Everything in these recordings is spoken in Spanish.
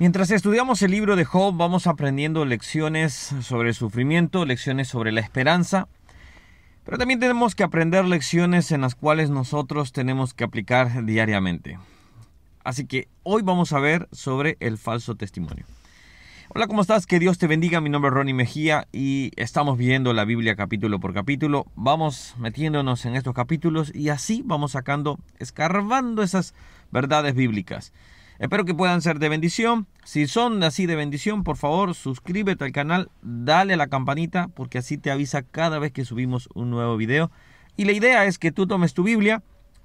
Mientras estudiamos el libro de Job, vamos aprendiendo lecciones sobre el sufrimiento, lecciones sobre la esperanza, pero también tenemos que aprender lecciones en las cuales nosotros tenemos que aplicar diariamente. Así que hoy vamos a ver sobre el falso testimonio. Hola, ¿cómo estás? Que Dios te bendiga. Mi nombre es Ronnie Mejía y estamos viendo la Biblia capítulo por capítulo. Vamos metiéndonos en estos capítulos y así vamos sacando, escarbando esas verdades bíblicas. Espero que puedan ser de bendición. Si son así de bendición, por favor, suscríbete al canal, dale la campanita porque así te avisa cada vez que subimos un nuevo video. Y la idea es que tú tomes tu Biblia,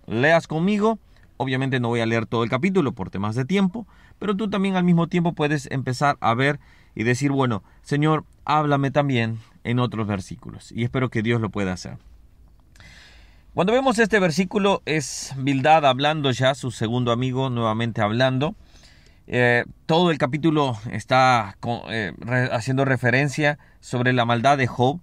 leas conmigo. Obviamente no voy a leer todo el capítulo por temas de tiempo, pero tú también al mismo tiempo puedes empezar a ver y decir, bueno, Señor, háblame también en otros versículos. Y espero que Dios lo pueda hacer. Cuando vemos este versículo es Bildad hablando ya, su segundo amigo nuevamente hablando. Eh, todo el capítulo está eh, haciendo referencia sobre la maldad de Job.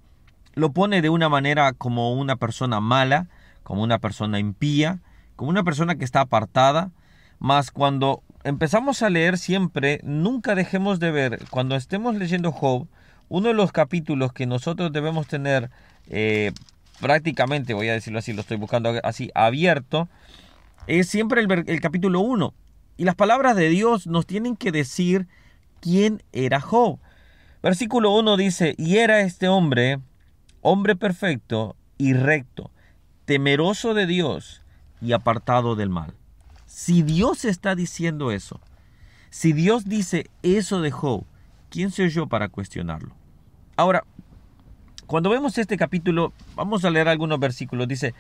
Lo pone de una manera como una persona mala, como una persona impía, como una persona que está apartada. Mas cuando empezamos a leer siempre, nunca dejemos de ver, cuando estemos leyendo Job, uno de los capítulos que nosotros debemos tener eh, prácticamente, voy a decirlo así, lo estoy buscando así, abierto, es siempre el, capítulo 1. Y las palabras de Dios nos tienen que decir quién era Job. Versículo 1 dice, y era este hombre, hombre perfecto y recto, temeroso de Dios y apartado del mal. Si Dios está diciendo eso, si Dios dice eso de Job, ¿quién soy yo para cuestionarlo? Ahora, cuando vemos este capítulo, vamos a leer algunos versículos. Dice,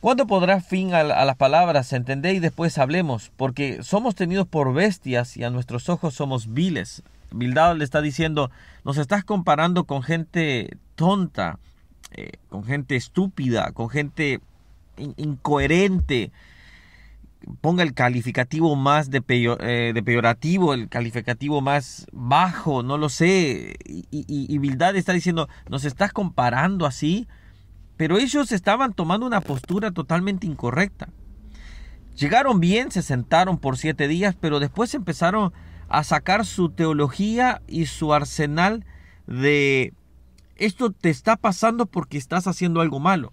¿cuándo podrá fin a, las palabras? Entendé y después hablemos, porque somos tenidos por bestias y a nuestros ojos somos viles. Bildad le está diciendo, nos estás comparando con gente tonta, eh, con gente estúpida, con gente incoherente, ponga el calificativo más de, eh, de, peyorativo, el calificativo más bajo, no lo sé. Y, y, está diciendo, nos estás comparando así, pero ellos estaban tomando una postura totalmente incorrecta. Llegaron bien, se sentaron por siete días, pero después empezaron a sacar su teología y su arsenal de esto te está pasando porque estás haciendo algo malo.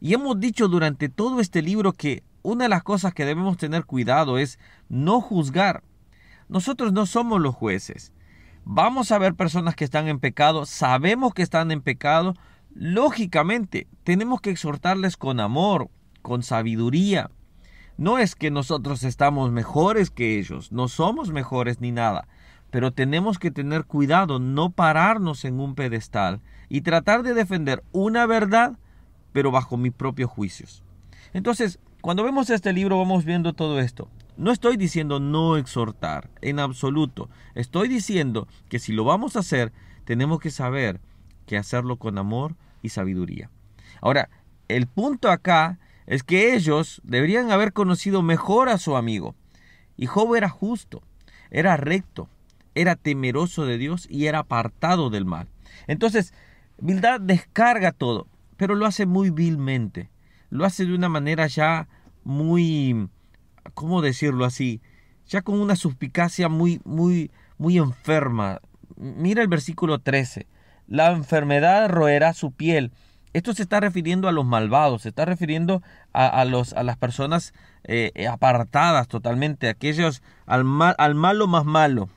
Y hemos dicho durante todo este libro que una de las cosas que debemos tener cuidado es no juzgar. Nosotros no somos los jueces. Vamos a ver personas que están en pecado, sabemos que están en pecado. Lógicamente, tenemos que exhortarles con amor, con sabiduría. No es que nosotros estamos mejores que ellos, no somos mejores ni nada, pero tenemos que tener cuidado, no pararnos en un pedestal y tratar de defender una verdad, pero bajo mis propios juicios. Entonces, cuando vemos este libro vamos viendo todo esto. No estoy diciendo no exhortar, en absoluto. Estoy diciendo que si lo vamos a hacer, tenemos que saber que hacerlo con amor y sabiduría. Ahora, el punto acá es que ellos deberían haber conocido mejor a su amigo. Y Job era justo, era recto, era temeroso de Dios y era apartado del mal. Entonces, Bildad descarga todo, pero lo hace muy vilmente lo hace de una manera ya muy, ¿cómo decirlo así? Ya con una suspicacia muy, muy, muy enferma. Mira el versículo 13. La enfermedad roerá su piel. Esto se está refiriendo a los malvados, se está refiriendo a, los, a las personas eh, apartadas totalmente, aquellos al, mal, al malo más malo.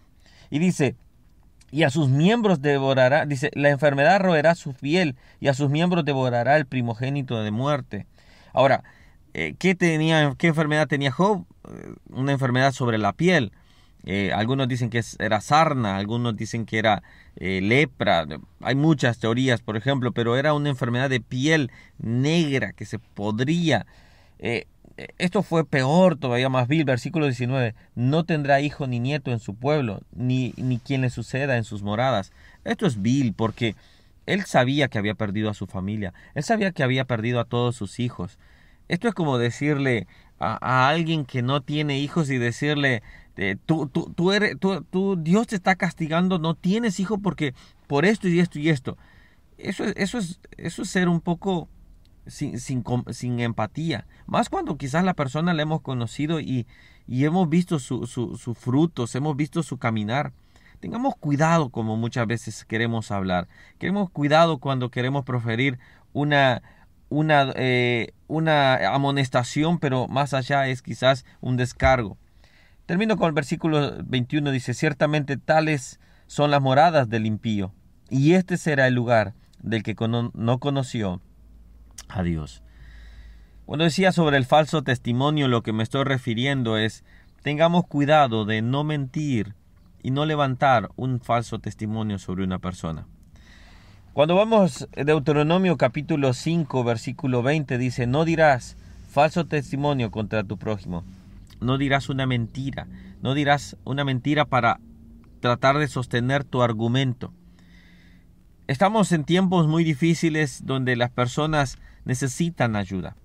Y dice, y a sus miembros devorará, dice, la enfermedad roerá su piel y a sus miembros devorará el primogénito de muerte. Ahora, eh, ¿qué, tenía, ¿qué enfermedad tenía Job? Eh, una enfermedad sobre la piel. Eh, algunos dicen que era sarna, algunos dicen que era lepra. Hay muchas teorías, por ejemplo, pero era una enfermedad de piel negra que se podría. esto fue peor, todavía más vil. Versículo 19. No tendrá hijo ni nieto en su pueblo, ni, ni quien le suceda en sus moradas. Esto es vil porque él sabía que había perdido a su familia, él sabía que había perdido a todos sus hijos. Esto es como decirle a, alguien que no tiene hijos y decirle, eh, tú, tú, tú, Dios te está castigando, no tienes hijo porque por esto y esto y esto. Eso, eso, es, eso es ser un poco sin, empatía. Más cuando quizás la persona la hemos conocido y, hemos visto sus su, frutos, hemos visto su caminar. Tengamos cuidado como muchas veces queremos hablar. Queremos cuidado cuando queremos proferir una, una, eh, una amonestación, pero más allá es quizás un descargo. Termino con el versículo 21, dice, ciertamente tales son las moradas del impío, y este será el lugar del que no conoció a Dios. Cuando decía sobre el falso testimonio, lo que me estoy refiriendo es, tengamos cuidado de no mentir y no levantar un falso testimonio sobre una persona. Cuando vamos a Deuteronomio capítulo 5 versículo 20 dice, no dirás falso testimonio contra tu prójimo, no dirás una mentira, no dirás una mentira para tratar de sostener tu argumento. Estamos en tiempos muy difíciles donde las personas necesitan ayuda.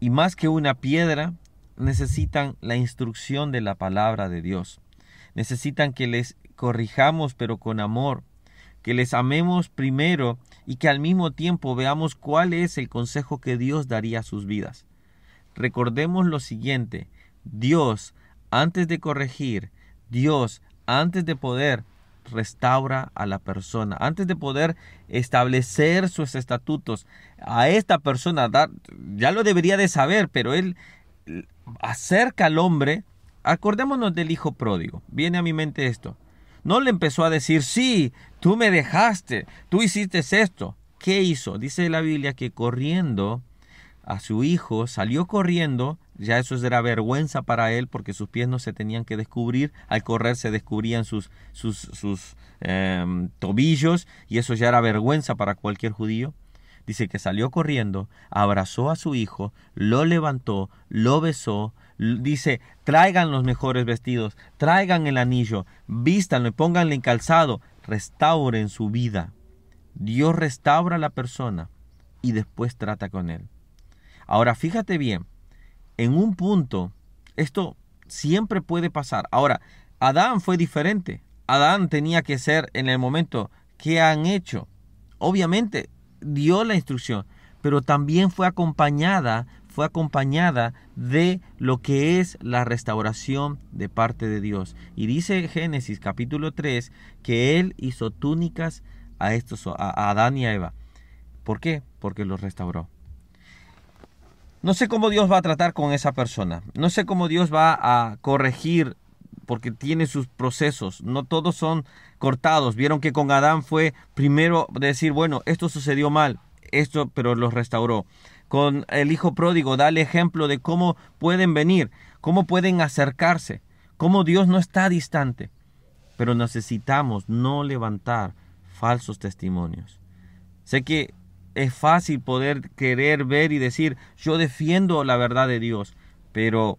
Y más que una piedra, necesitan la instrucción de la palabra de Dios. Necesitan que les corrijamos pero con amor, que les amemos primero y que al mismo tiempo veamos cuál es el consejo que Dios daría a sus vidas. Recordemos lo siguiente, Dios, antes de corregir, Dios, antes de poder restaura a la persona. Antes de poder establecer sus estatutos a esta persona, ya lo debería de saber, pero él acerca al hombre. Acordémonos del hijo pródigo. Viene a mi mente esto. No le empezó a decir, sí, tú me dejaste, tú hiciste esto. ¿Qué hizo? Dice la Biblia que corriendo a su hijo, salió corriendo ya eso era vergüenza para él porque sus pies no se tenían que descubrir, al correr se descubrían sus, sus, sus em, tobillos y eso ya era vergüenza para cualquier judío. Dice que salió corriendo, abrazó a su hijo, lo levantó, lo besó, dice, traigan los mejores vestidos, traigan el anillo, vístanlo pónganle en calzado, restauren su vida. Dios restaura a la persona y después trata con él. Ahora fíjate bien, en un punto, esto siempre puede pasar. Ahora, Adán fue diferente. Adán tenía que ser en el momento que han hecho. Obviamente dio la instrucción, pero también fue acompañada, fue acompañada de lo que es la restauración de parte de Dios. Y dice Génesis capítulo 3 que él hizo túnicas a estos a Adán y a Eva. ¿Por qué? Porque los restauró. No sé cómo Dios va a tratar con esa persona. No sé cómo Dios va a corregir porque tiene sus procesos. No todos son cortados. Vieron que con Adán fue primero decir, bueno, esto sucedió mal, esto, pero los restauró. Con el hijo pródigo, dale ejemplo de cómo pueden venir, cómo pueden acercarse, cómo Dios no está distante. Pero necesitamos no levantar falsos testimonios. Sé que es fácil poder querer ver y decir, yo defiendo la verdad de Dios, pero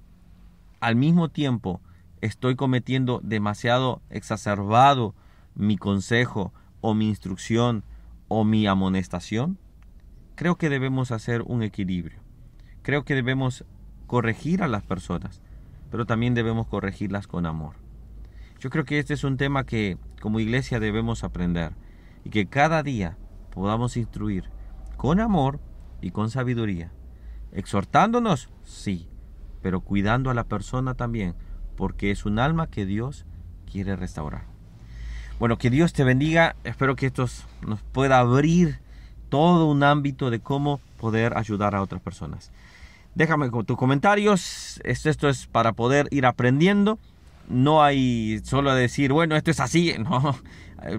al mismo tiempo estoy cometiendo demasiado exacerbado mi consejo o mi instrucción o mi amonestación. Creo que debemos hacer un equilibrio. Creo que debemos corregir a las personas, pero también debemos corregirlas con amor. Yo creo que este es un tema que como iglesia debemos aprender y que cada día podamos instruir con amor y con sabiduría. Exhortándonos, sí, pero cuidando a la persona también, porque es un alma que Dios quiere restaurar. Bueno, que Dios te bendiga. Espero que esto nos pueda abrir todo un ámbito de cómo poder ayudar a otras personas. Déjame tus comentarios. Esto, es para poder ir aprendiendo. No hay solo decir, bueno, esto es así. No,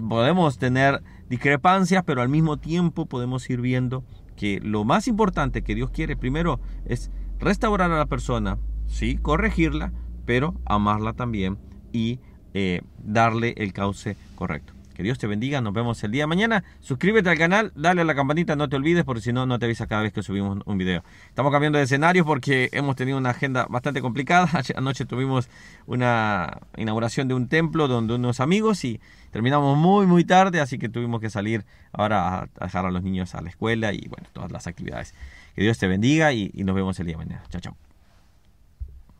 podemos tener discrepancias, pero al mismo tiempo podemos ir viendo que lo más importante que Dios quiere primero es restaurar a la persona, sí, corregirla, pero amarla también y eh, darle el cauce correcto. Que Dios te bendiga, nos vemos el día de mañana. Suscríbete al canal, dale a la campanita, no te olvides porque si no, no te avisa cada vez que subimos un video. Estamos cambiando de escenario porque hemos tenido una agenda bastante complicada. Anoche tuvimos una inauguración de un templo donde unos amigos y terminamos muy muy tarde, así que tuvimos que salir ahora a dejar a los niños a la escuela y bueno, todas las actividades. Que Dios te bendiga y, y nos vemos el día de mañana. Chao, chao.